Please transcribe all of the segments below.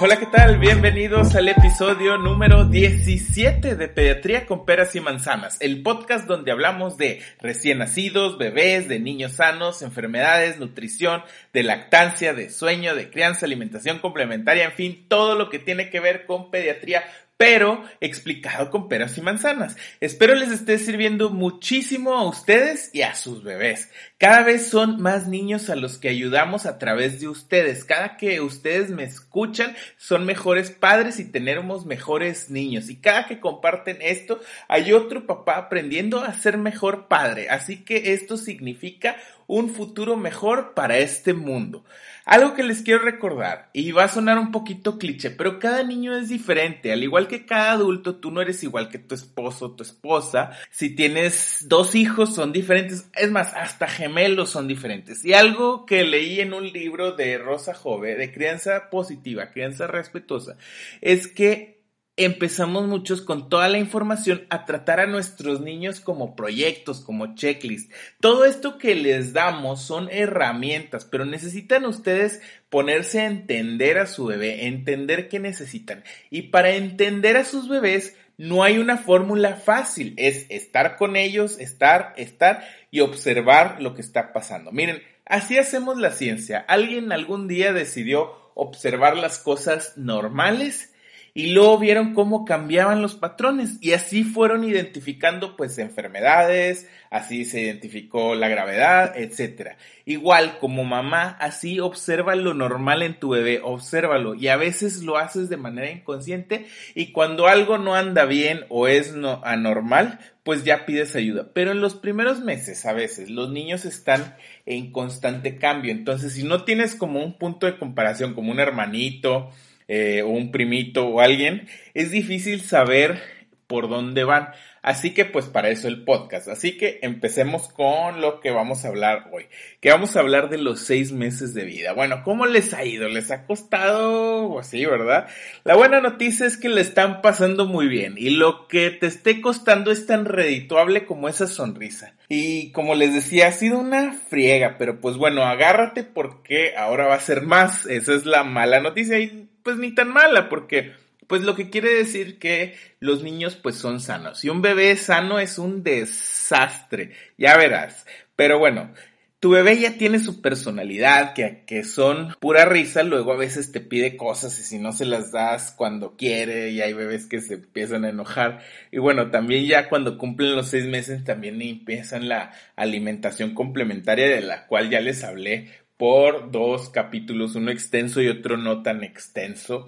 Hola, ¿qué tal? Bienvenidos al episodio número 17 de Pediatría con Peras y Manzanas, el podcast donde hablamos de recién nacidos, bebés, de niños sanos, enfermedades, nutrición, de lactancia, de sueño, de crianza, alimentación complementaria, en fin, todo lo que tiene que ver con pediatría pero explicado con peras y manzanas. Espero les esté sirviendo muchísimo a ustedes y a sus bebés. Cada vez son más niños a los que ayudamos a través de ustedes. Cada que ustedes me escuchan, son mejores padres y tenemos mejores niños. Y cada que comparten esto, hay otro papá aprendiendo a ser mejor padre. Así que esto significa un futuro mejor para este mundo. Algo que les quiero recordar, y va a sonar un poquito cliché, pero cada niño es diferente, al igual que cada adulto, tú no eres igual que tu esposo tu esposa. Si tienes dos hijos, son diferentes, es más, hasta gemelos son diferentes. Y algo que leí en un libro de Rosa Jove, de crianza positiva, crianza respetuosa, es que empezamos muchos con toda la información a tratar a nuestros niños como proyectos, como checklist. Todo esto que les damos son herramientas, pero necesitan ustedes ponerse a entender a su bebé, entender qué necesitan. Y para entender a sus bebés, no hay una fórmula fácil, es estar con ellos, estar, estar y observar lo que está pasando. Miren, así hacemos la ciencia. Alguien algún día decidió observar las cosas normales y luego vieron cómo cambiaban los patrones y así fueron identificando pues enfermedades, así se identificó la gravedad, etcétera. Igual como mamá, así observa lo normal en tu bebé, obsérvalo y a veces lo haces de manera inconsciente y cuando algo no anda bien o es no anormal, pues ya pides ayuda. Pero en los primeros meses a veces los niños están en constante cambio, entonces si no tienes como un punto de comparación como un hermanito, eh, o un primito o alguien, es difícil saber por dónde van. Así que pues para eso el podcast. Así que empecemos con lo que vamos a hablar hoy. Que vamos a hablar de los seis meses de vida. Bueno, ¿cómo les ha ido? ¿Les ha costado? Así, ¿verdad? La buena noticia es que le están pasando muy bien. Y lo que te esté costando es tan redituable como esa sonrisa. Y como les decía, ha sido una friega. Pero pues bueno, agárrate porque ahora va a ser más. Esa es la mala noticia. Pues ni tan mala porque pues lo que quiere decir que los niños pues son sanos. Y un bebé sano es un desastre, ya verás. Pero bueno, tu bebé ya tiene su personalidad, que, que son pura risa, luego a veces te pide cosas y si no se las das cuando quiere y hay bebés que se empiezan a enojar. Y bueno, también ya cuando cumplen los seis meses también empiezan la alimentación complementaria de la cual ya les hablé por dos capítulos, uno extenso y otro no tan extenso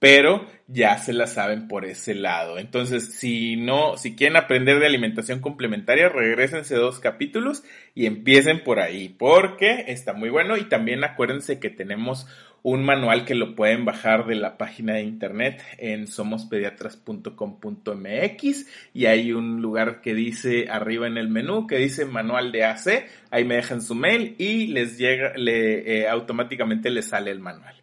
pero ya se la saben por ese lado. Entonces, si no, si quieren aprender de alimentación complementaria, regresense dos capítulos y empiecen por ahí, porque está muy bueno y también acuérdense que tenemos un manual que lo pueden bajar de la página de internet en somospediatras.com.mx y hay un lugar que dice arriba en el menú que dice manual de AC, ahí me dejan su mail y les llega, le, eh, automáticamente les sale el manual.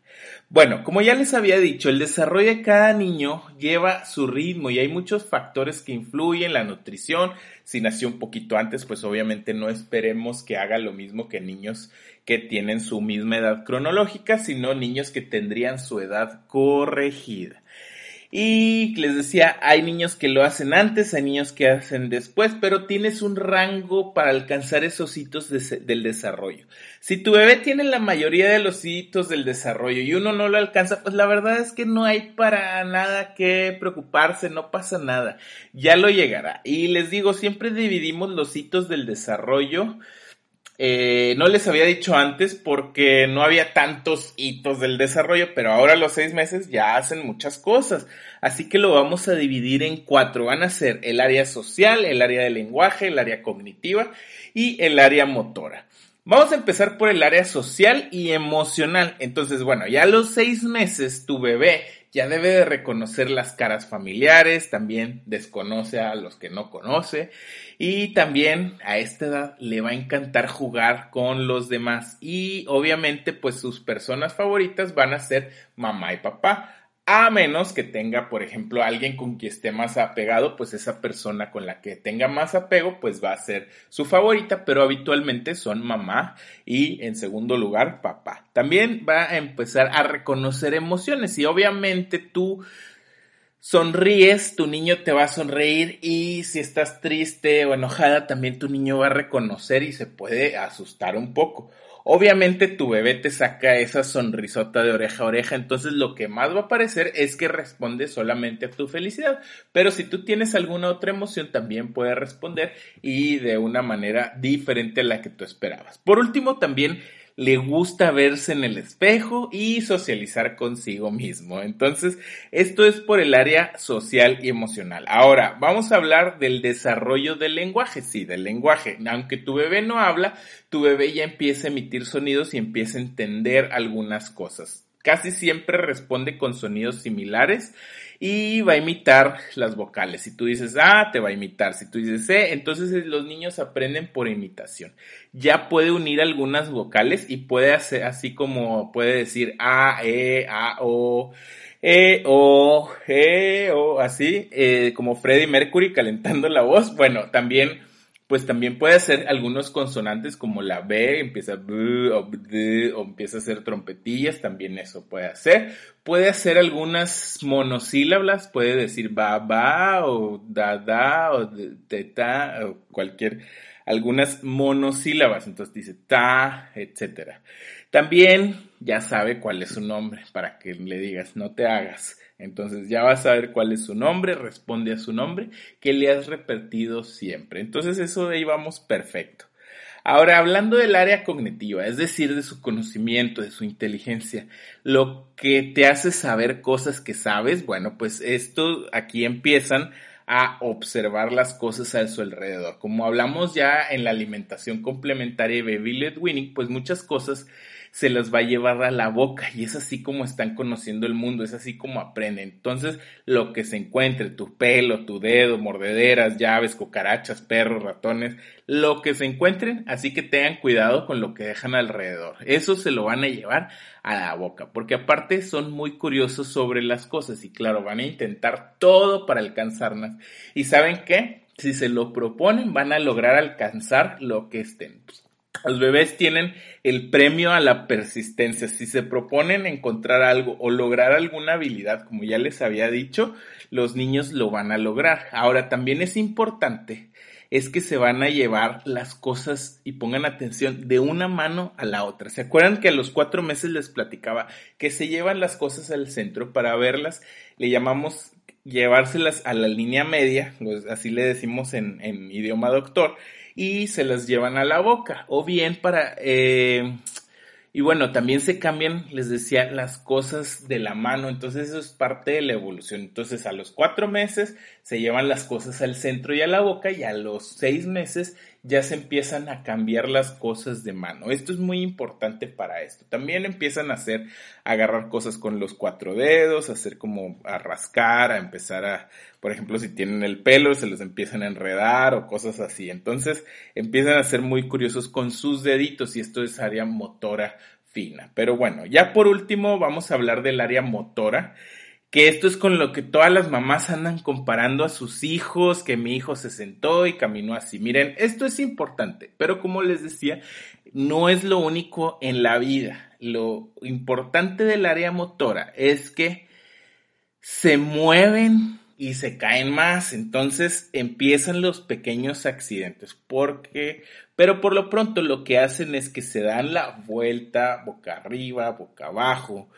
Bueno, como ya les había dicho, el desarrollo de cada niño lleva su ritmo y hay muchos factores que influyen, la nutrición, si nació un poquito antes, pues obviamente no esperemos que haga lo mismo que niños que tienen su misma edad cronológica, sino niños que tendrían su edad corregida. Y les decía, hay niños que lo hacen antes, hay niños que hacen después, pero tienes un rango para alcanzar esos hitos del desarrollo. Si tu bebé tiene la mayoría de los hitos del desarrollo y uno no lo alcanza, pues la verdad es que no hay para nada que preocuparse, no pasa nada, ya lo llegará. Y les digo, siempre dividimos los hitos del desarrollo eh, no les había dicho antes porque no había tantos hitos del desarrollo, pero ahora los seis meses ya hacen muchas cosas. Así que lo vamos a dividir en cuatro. Van a ser el área social, el área de lenguaje, el área cognitiva y el área motora. Vamos a empezar por el área social y emocional. Entonces, bueno, ya a los seis meses tu bebé ya debe de reconocer las caras familiares, también desconoce a los que no conoce y también a esta edad le va a encantar jugar con los demás. Y obviamente pues sus personas favoritas van a ser mamá y papá a menos que tenga, por ejemplo, alguien con quien esté más apegado, pues esa persona con la que tenga más apego, pues va a ser su favorita, pero habitualmente son mamá y en segundo lugar papá. También va a empezar a reconocer emociones y obviamente tú sonríes, tu niño te va a sonreír y si estás triste o enojada, también tu niño va a reconocer y se puede asustar un poco. Obviamente tu bebé te saca esa sonrisota de oreja a oreja, entonces lo que más va a parecer es que responde solamente a tu felicidad. Pero si tú tienes alguna otra emoción, también puede responder y de una manera diferente a la que tú esperabas. Por último, también le gusta verse en el espejo y socializar consigo mismo. Entonces, esto es por el área social y emocional. Ahora, vamos a hablar del desarrollo del lenguaje. Sí, del lenguaje. Aunque tu bebé no habla, tu bebé ya empieza a emitir sonidos y empieza a entender algunas cosas. Casi siempre responde con sonidos similares y va a imitar las vocales. Si tú dices A, te va a imitar. Si tú dices C, entonces los niños aprenden por imitación. Ya puede unir algunas vocales y puede hacer así como puede decir A, E, A, O. E, O, E, O, así, eh, como Freddie Mercury calentando la voz. Bueno, también pues también puede hacer algunos consonantes como la B, empieza B o, o empieza a hacer trompetillas, también eso puede hacer. Puede hacer algunas monosílabas, puede decir ba ba o da da o teta o cualquier, algunas monosílabas, entonces dice ta, etcétera. También ya sabe cuál es su nombre para que le digas no te hagas. Entonces ya vas a ver cuál es su nombre, responde a su nombre que le has repetido siempre. Entonces eso de ahí vamos perfecto. Ahora, hablando del área cognitiva, es decir, de su conocimiento, de su inteligencia, lo que te hace saber cosas que sabes, bueno, pues esto aquí empiezan a observar las cosas a su alrededor. Como hablamos ya en la alimentación complementaria baby led winning, pues muchas cosas se las va a llevar a la boca y es así como están conociendo el mundo, es así como aprenden. Entonces, lo que se encuentre, tu pelo, tu dedo, mordederas, llaves, cucarachas, perros, ratones, lo que se encuentren, así que tengan cuidado con lo que dejan alrededor. Eso se lo van a llevar a la boca, porque aparte son muy curiosos sobre las cosas y claro, van a intentar todo para alcanzarlas. ¿Y saben qué? Si se lo proponen, van a lograr alcanzar lo que estén. Los bebés tienen el premio a la persistencia. Si se proponen encontrar algo o lograr alguna habilidad, como ya les había dicho, los niños lo van a lograr. Ahora, también es importante es que se van a llevar las cosas y pongan atención de una mano a la otra. ¿Se acuerdan que a los cuatro meses les platicaba que se llevan las cosas al centro para verlas? Le llamamos llevárselas a la línea media, pues así le decimos en, en idioma doctor, y se las llevan a la boca. O bien para... Eh, y bueno, también se cambian, les decía, las cosas de la mano. Entonces eso es parte de la evolución. Entonces a los cuatro meses se llevan las cosas al centro y a la boca y a los seis meses ya se empiezan a cambiar las cosas de mano. Esto es muy importante para esto. También empiezan a hacer, agarrar cosas con los cuatro dedos, hacer como a rascar, a empezar a, por ejemplo, si tienen el pelo, se los empiezan a enredar o cosas así. Entonces empiezan a ser muy curiosos con sus deditos y esto es área motora fina. Pero bueno, ya por último vamos a hablar del área motora que esto es con lo que todas las mamás andan comparando a sus hijos, que mi hijo se sentó y caminó así. Miren, esto es importante, pero como les decía, no es lo único en la vida. Lo importante del área motora es que se mueven y se caen más, entonces empiezan los pequeños accidentes, porque, pero por lo pronto lo que hacen es que se dan la vuelta boca arriba, boca abajo,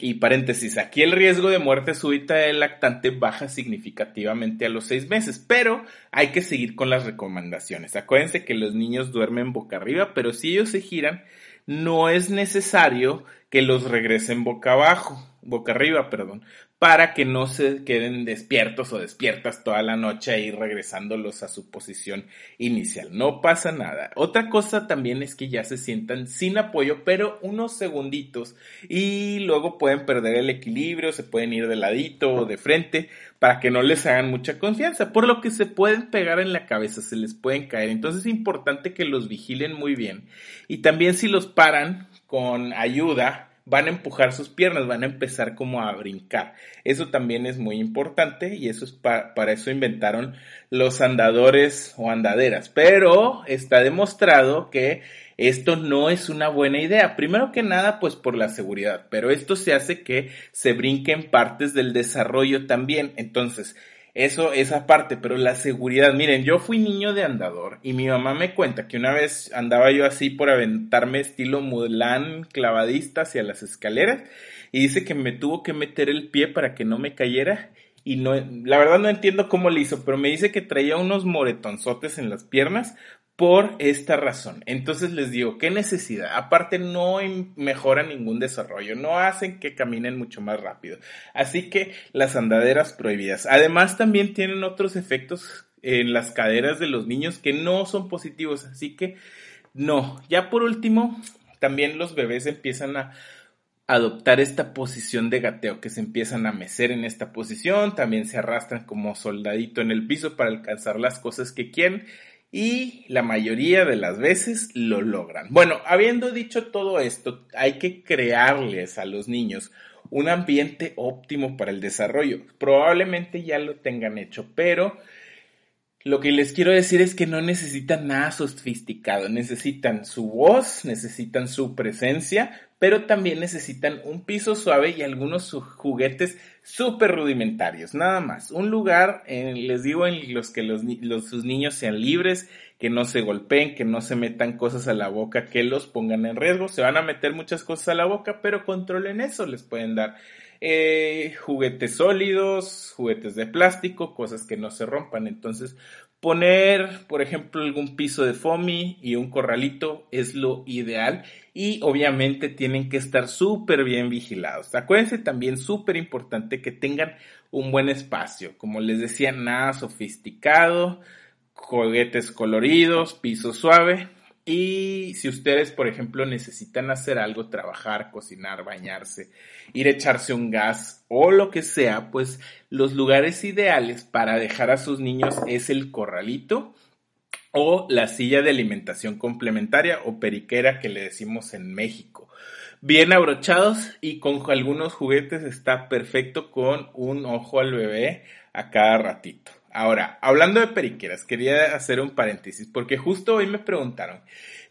y paréntesis, aquí el riesgo de muerte súbita del lactante baja significativamente a los seis meses, pero hay que seguir con las recomendaciones. Acuérdense que los niños duermen boca arriba, pero si ellos se giran, no es necesario que los regresen boca abajo, boca arriba, perdón, para que no se queden despiertos o despiertas toda la noche ahí regresándolos a su posición inicial. No pasa nada. Otra cosa también es que ya se sientan sin apoyo, pero unos segunditos y luego pueden perder el equilibrio, se pueden ir de ladito o de frente para que no les hagan mucha confianza, por lo que se pueden pegar en la cabeza, se les pueden caer. Entonces es importante que los vigilen muy bien. Y también si los paran con ayuda, van a empujar sus piernas, van a empezar como a brincar. Eso también es muy importante y eso es para eso inventaron los andadores o andaderas. Pero está demostrado que esto no es una buena idea. Primero que nada, pues por la seguridad, pero esto se hace que se brinquen partes del desarrollo también. Entonces, eso, esa parte, pero la seguridad, miren, yo fui niño de andador y mi mamá me cuenta que una vez andaba yo así por aventarme estilo Mulan clavadista hacia las escaleras y dice que me tuvo que meter el pie para que no me cayera y no, la verdad no entiendo cómo le hizo, pero me dice que traía unos moretonzotes en las piernas por esta razón. Entonces les digo, ¿qué necesidad? Aparte no mejora ningún desarrollo, no hacen que caminen mucho más rápido. Así que las andaderas prohibidas. Además también tienen otros efectos en las caderas de los niños que no son positivos. Así que no. Ya por último, también los bebés empiezan a adoptar esta posición de gateo, que se empiezan a mecer en esta posición, también se arrastran como soldadito en el piso para alcanzar las cosas que quieren y la mayoría de las veces lo logran. Bueno, habiendo dicho todo esto, hay que crearles a los niños un ambiente óptimo para el desarrollo. Probablemente ya lo tengan hecho, pero lo que les quiero decir es que no necesitan nada sofisticado, necesitan su voz, necesitan su presencia, pero también necesitan un piso suave y algunos juguetes súper rudimentarios, nada más. Un lugar, les digo, en los que los, sus niños sean libres, que no se golpeen, que no se metan cosas a la boca que los pongan en riesgo. Se van a meter muchas cosas a la boca, pero controlen eso, les pueden dar eh, juguetes sólidos, juguetes de plástico, cosas que no se rompan. Entonces, poner, por ejemplo, algún piso de foamy y un corralito es lo ideal y obviamente tienen que estar súper bien vigilados. Acuérdense también súper importante que tengan un buen espacio. Como les decía, nada sofisticado, juguetes coloridos, piso suave y si ustedes, por ejemplo, necesitan hacer algo, trabajar, cocinar, bañarse, ir a echarse un gas o lo que sea, pues los lugares ideales para dejar a sus niños es el corralito o la silla de alimentación complementaria o periquera que le decimos en México. Bien abrochados y con algunos juguetes está perfecto con un ojo al bebé a cada ratito. Ahora, hablando de periqueras, quería hacer un paréntesis, porque justo hoy me preguntaron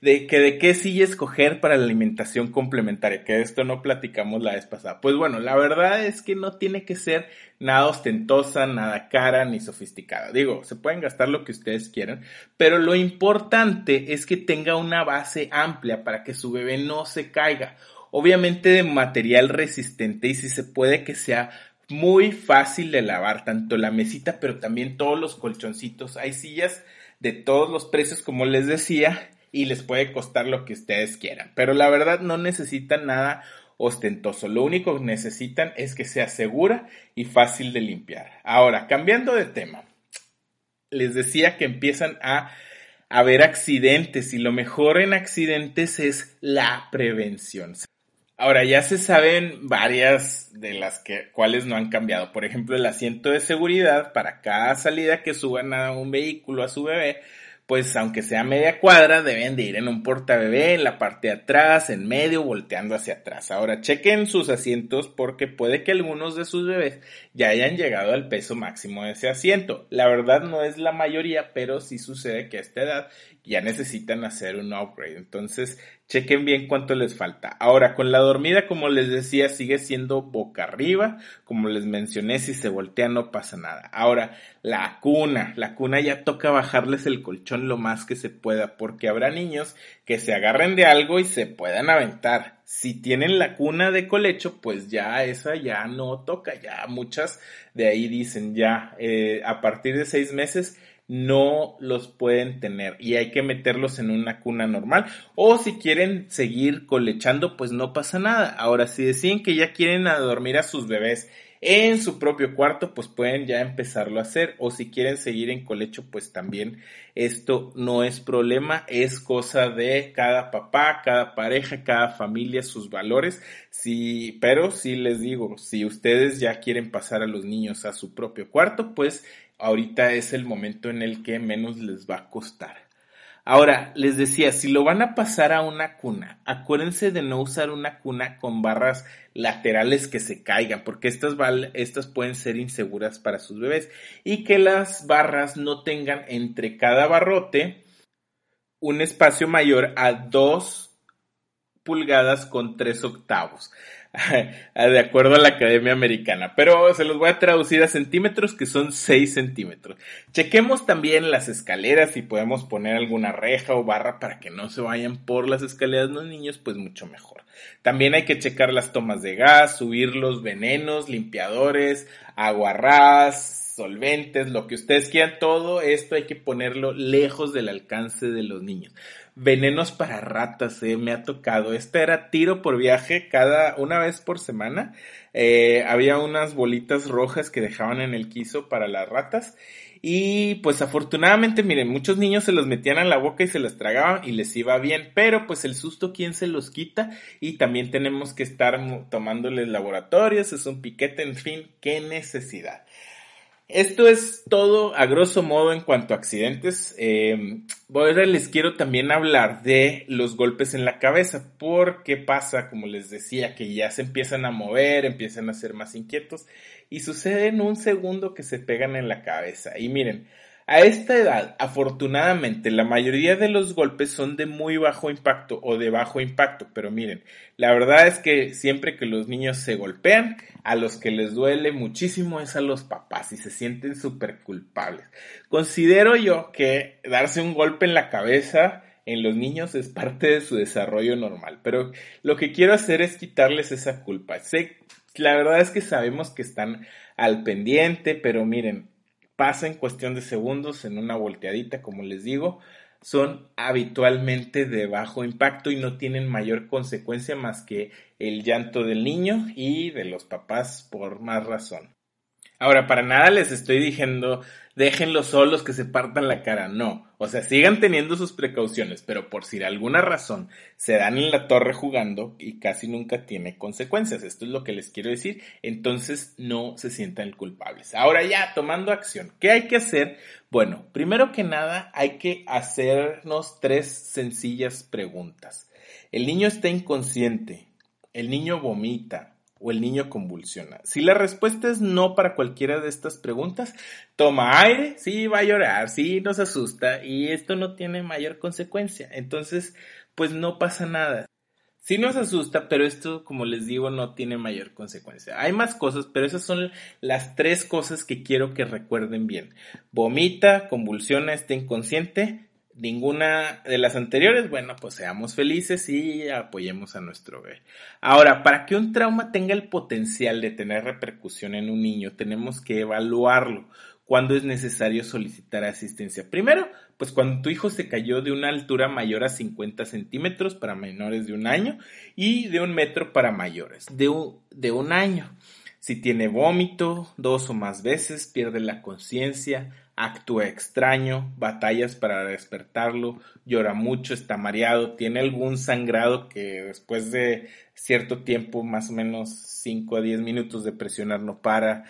de que de qué silla escoger para la alimentación complementaria, que de esto no platicamos la vez pasada. Pues bueno, la verdad es que no tiene que ser nada ostentosa, nada cara ni sofisticada. Digo, se pueden gastar lo que ustedes quieran, pero lo importante es que tenga una base amplia para que su bebé no se caiga. Obviamente de material resistente y si se puede que sea muy fácil de lavar, tanto la mesita, pero también todos los colchoncitos. Hay sillas de todos los precios, como les decía, y les puede costar lo que ustedes quieran. Pero la verdad no necesitan nada ostentoso. Lo único que necesitan es que sea segura y fácil de limpiar. Ahora, cambiando de tema, les decía que empiezan a haber accidentes y lo mejor en accidentes es la prevención. Ahora ya se saben varias de las que cuales no han cambiado. Por ejemplo, el asiento de seguridad para cada salida que suban a un vehículo a su bebé pues aunque sea media cuadra, deben de ir en un portabebé, en la parte de atrás, en medio, volteando hacia atrás. Ahora, chequen sus asientos porque puede que algunos de sus bebés ya hayan llegado al peso máximo de ese asiento. La verdad no es la mayoría, pero sí sucede que a esta edad ya necesitan hacer un upgrade. Entonces, chequen bien cuánto les falta. Ahora, con la dormida, como les decía, sigue siendo boca arriba. Como les mencioné, si se voltea no pasa nada. Ahora, la cuna. La cuna ya toca bajarles el colchón lo más que se pueda, porque habrá niños que se agarren de algo y se puedan aventar. Si tienen la cuna de colecho, pues ya esa ya no toca. Ya muchas de ahí dicen ya, eh, a partir de seis meses no los pueden tener y hay que meterlos en una cuna normal o si quieren seguir colechando pues no pasa nada. Ahora si deciden que ya quieren dormir a sus bebés en su propio cuarto, pues pueden ya empezarlo a hacer. O si quieren seguir en colecho, pues también esto no es problema, es cosa de cada papá, cada pareja, cada familia, sus valores. Sí, pero sí les digo, si ustedes ya quieren pasar a los niños a su propio cuarto, pues ahorita es el momento en el que menos les va a costar. Ahora, les decía, si lo van a pasar a una cuna, acuérdense de no usar una cuna con barras laterales que se caigan, porque estas, estas pueden ser inseguras para sus bebés. Y que las barras no tengan entre cada barrote un espacio mayor a 2 pulgadas con 3 octavos. de acuerdo a la Academia Americana, pero se los voy a traducir a centímetros que son 6 centímetros. Chequemos también las escaleras si podemos poner alguna reja o barra para que no se vayan por las escaleras los niños, pues mucho mejor. También hay que checar las tomas de gas, subir los venenos, limpiadores, aguarrás, solventes, lo que ustedes quieran, todo esto hay que ponerlo lejos del alcance de los niños venenos para ratas, eh, me ha tocado. Este era tiro por viaje cada una vez por semana. Eh, había unas bolitas rojas que dejaban en el quiso para las ratas. Y pues afortunadamente, miren, muchos niños se los metían a la boca y se las tragaban y les iba bien, pero pues el susto, ¿quién se los quita? Y también tenemos que estar tomándoles laboratorios, es un piquete, en fin, qué necesidad. Esto es todo a grosso modo en cuanto a accidentes. Eh, ahora les quiero también hablar de los golpes en la cabeza, porque pasa, como les decía, que ya se empiezan a mover, empiezan a ser más inquietos y sucede en un segundo que se pegan en la cabeza. Y miren, a esta edad, afortunadamente, la mayoría de los golpes son de muy bajo impacto o de bajo impacto, pero miren, la verdad es que siempre que los niños se golpean, a los que les duele muchísimo es a los papás y se sienten súper culpables. Considero yo que darse un golpe en la cabeza en los niños es parte de su desarrollo normal, pero lo que quiero hacer es quitarles esa culpa. Sé, la verdad es que sabemos que están al pendiente, pero miren, pasa en cuestión de segundos en una volteadita, como les digo, son habitualmente de bajo impacto y no tienen mayor consecuencia más que el llanto del niño y de los papás por más razón. Ahora, para nada les estoy diciendo déjenlos solos que se partan la cara, no. O sea, sigan teniendo sus precauciones, pero por si alguna razón se dan en la torre jugando y casi nunca tiene consecuencias. Esto es lo que les quiero decir. Entonces no se sientan culpables. Ahora ya, tomando acción, ¿qué hay que hacer? Bueno, primero que nada hay que hacernos tres sencillas preguntas. El niño está inconsciente, el niño vomita, o el niño convulsiona? Si la respuesta es no para cualquiera de estas preguntas, toma aire, sí va a llorar, sí nos asusta y esto no tiene mayor consecuencia. Entonces, pues no pasa nada. Sí nos asusta, pero esto, como les digo, no tiene mayor consecuencia. Hay más cosas, pero esas son las tres cosas que quiero que recuerden bien. Vomita, convulsiona, está inconsciente ninguna de las anteriores, bueno, pues seamos felices y apoyemos a nuestro bebé. Ahora, para que un trauma tenga el potencial de tener repercusión en un niño, tenemos que evaluarlo. cuando es necesario solicitar asistencia? Primero, pues cuando tu hijo se cayó de una altura mayor a 50 centímetros para menores de un año y de un metro para mayores de un, de un año. Si tiene vómito dos o más veces, pierde la conciencia, actúa extraño, batallas para despertarlo, llora mucho, está mareado, tiene algún sangrado que después de cierto tiempo, más o menos 5 a 10 minutos de presionar no para,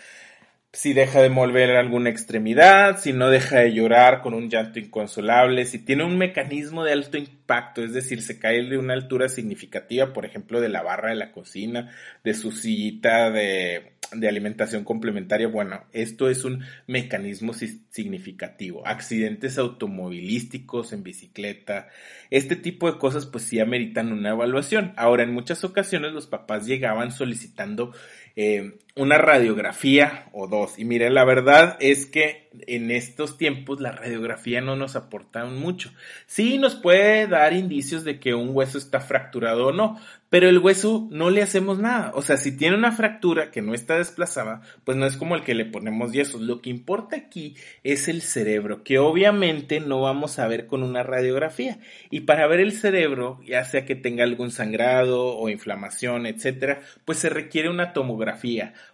si deja de mover alguna extremidad, si no deja de llorar con un llanto inconsolable, si tiene un mecanismo de alto impacto, es decir, se cae de una altura significativa, por ejemplo, de la barra de la cocina, de su sillita de, de alimentación complementaria, bueno, esto es un mecanismo significativo. Accidentes automovilísticos en bicicleta, este tipo de cosas pues sí ameritan una evaluación. Ahora, en muchas ocasiones los papás llegaban solicitando eh, una radiografía o dos. Y mire, la verdad es que en estos tiempos la radiografía no nos aporta mucho. Sí nos puede dar indicios de que un hueso está fracturado o no, pero el hueso no le hacemos nada. O sea, si tiene una fractura que no está desplazada, pues no es como el que le ponemos yesos. Lo que importa aquí es el cerebro, que obviamente no vamos a ver con una radiografía. Y para ver el cerebro, ya sea que tenga algún sangrado o inflamación, etcétera, pues se requiere una tomografía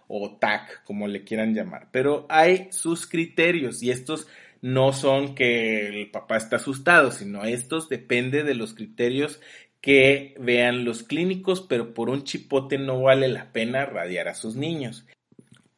o TAC, como le quieran llamar. Pero hay sus criterios y estos no son que el papá está asustado, sino estos depende de los criterios que vean los clínicos, pero por un chipote no vale la pena radiar a sus niños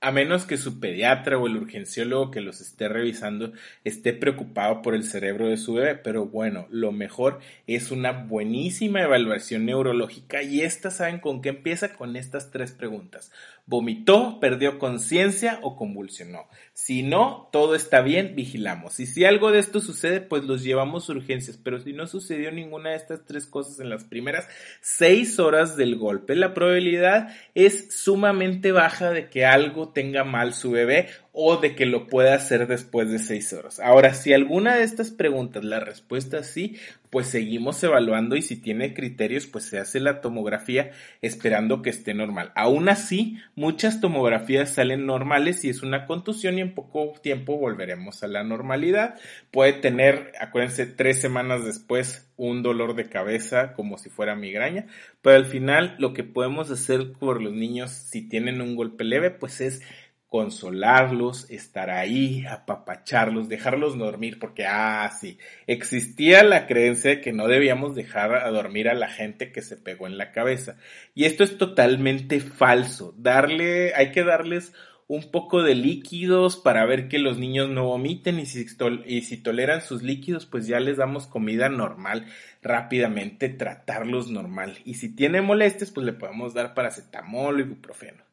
a menos que su pediatra o el urgenciólogo que los esté revisando esté preocupado por el cerebro de su bebé, pero bueno, lo mejor es una buenísima evaluación neurológica y esta saben con qué empieza con estas tres preguntas. ¿Vomitó, perdió conciencia o convulsionó? Si no, todo está bien, vigilamos. Y si algo de esto sucede, pues los llevamos a urgencias, pero si no sucedió ninguna de estas tres cosas en las primeras seis horas del golpe, la probabilidad es sumamente baja de que algo tenga mal su bebé o de que lo pueda hacer después de seis horas. Ahora, si alguna de estas preguntas la respuesta es sí, pues seguimos evaluando y si tiene criterios, pues se hace la tomografía esperando que esté normal. Aún así, muchas tomografías salen normales y es una contusión y en poco tiempo volveremos a la normalidad. Puede tener, acuérdense, tres semanas después un dolor de cabeza como si fuera migraña, pero al final lo que podemos hacer por los niños si tienen un golpe leve, pues es consolarlos, estar ahí, apapacharlos, dejarlos dormir, porque, ah, sí, existía la creencia de que no debíamos dejar a dormir a la gente que se pegó en la cabeza. Y esto es totalmente falso. Darle, hay que darles un poco de líquidos para ver que los niños no vomiten y si, y si toleran sus líquidos, pues ya les damos comida normal rápidamente, tratarlos normal. Y si tiene molestias, pues le podemos dar paracetamol o ibuprofeno.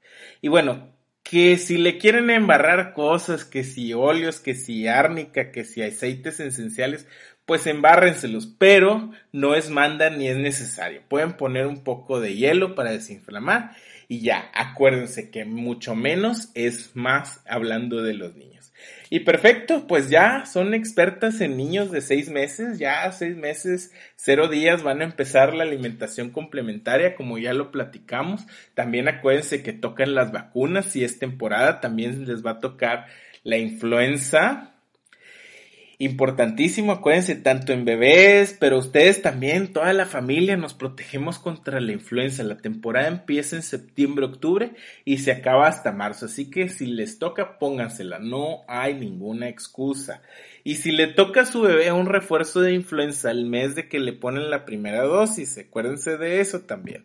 Y bueno, que si le quieren embarrar cosas, que si óleos, que si árnica, que si aceites esenciales, pues embárrenselos, pero no es manda ni es necesario. Pueden poner un poco de hielo para desinflamar y ya, acuérdense que mucho menos es más hablando de los niños. Y perfecto, pues ya son expertas en niños de seis meses, ya seis meses, cero días van a empezar la alimentación complementaria, como ya lo platicamos. También acuérdense que tocan las vacunas, si es temporada, también les va a tocar la influenza, importantísimo, acuérdense, tanto en bebés, pero ustedes también, toda la familia, nos protegemos contra la influenza. La temporada empieza en septiembre, octubre y se acaba hasta marzo, así que si les toca, póngansela, no hay ninguna excusa. Y si le toca a su bebé un refuerzo de influenza el mes de que le ponen la primera dosis, acuérdense de eso también.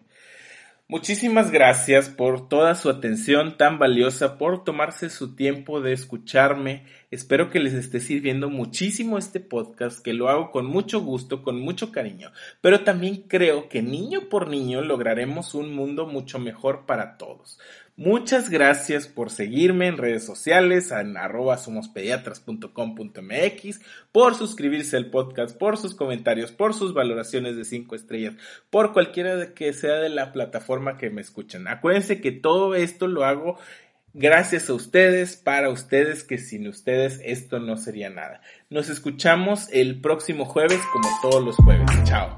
Muchísimas gracias por toda su atención tan valiosa, por tomarse su tiempo de escucharme. Espero que les esté sirviendo muchísimo este podcast, que lo hago con mucho gusto, con mucho cariño, pero también creo que niño por niño lograremos un mundo mucho mejor para todos. Muchas gracias por seguirme en redes sociales, en arroba somospediatras.com.mx, por suscribirse al podcast, por sus comentarios, por sus valoraciones de 5 estrellas, por cualquiera que sea de la plataforma que me escuchen. Acuérdense que todo esto lo hago gracias a ustedes, para ustedes, que sin ustedes esto no sería nada. Nos escuchamos el próximo jueves como todos los jueves. Chao.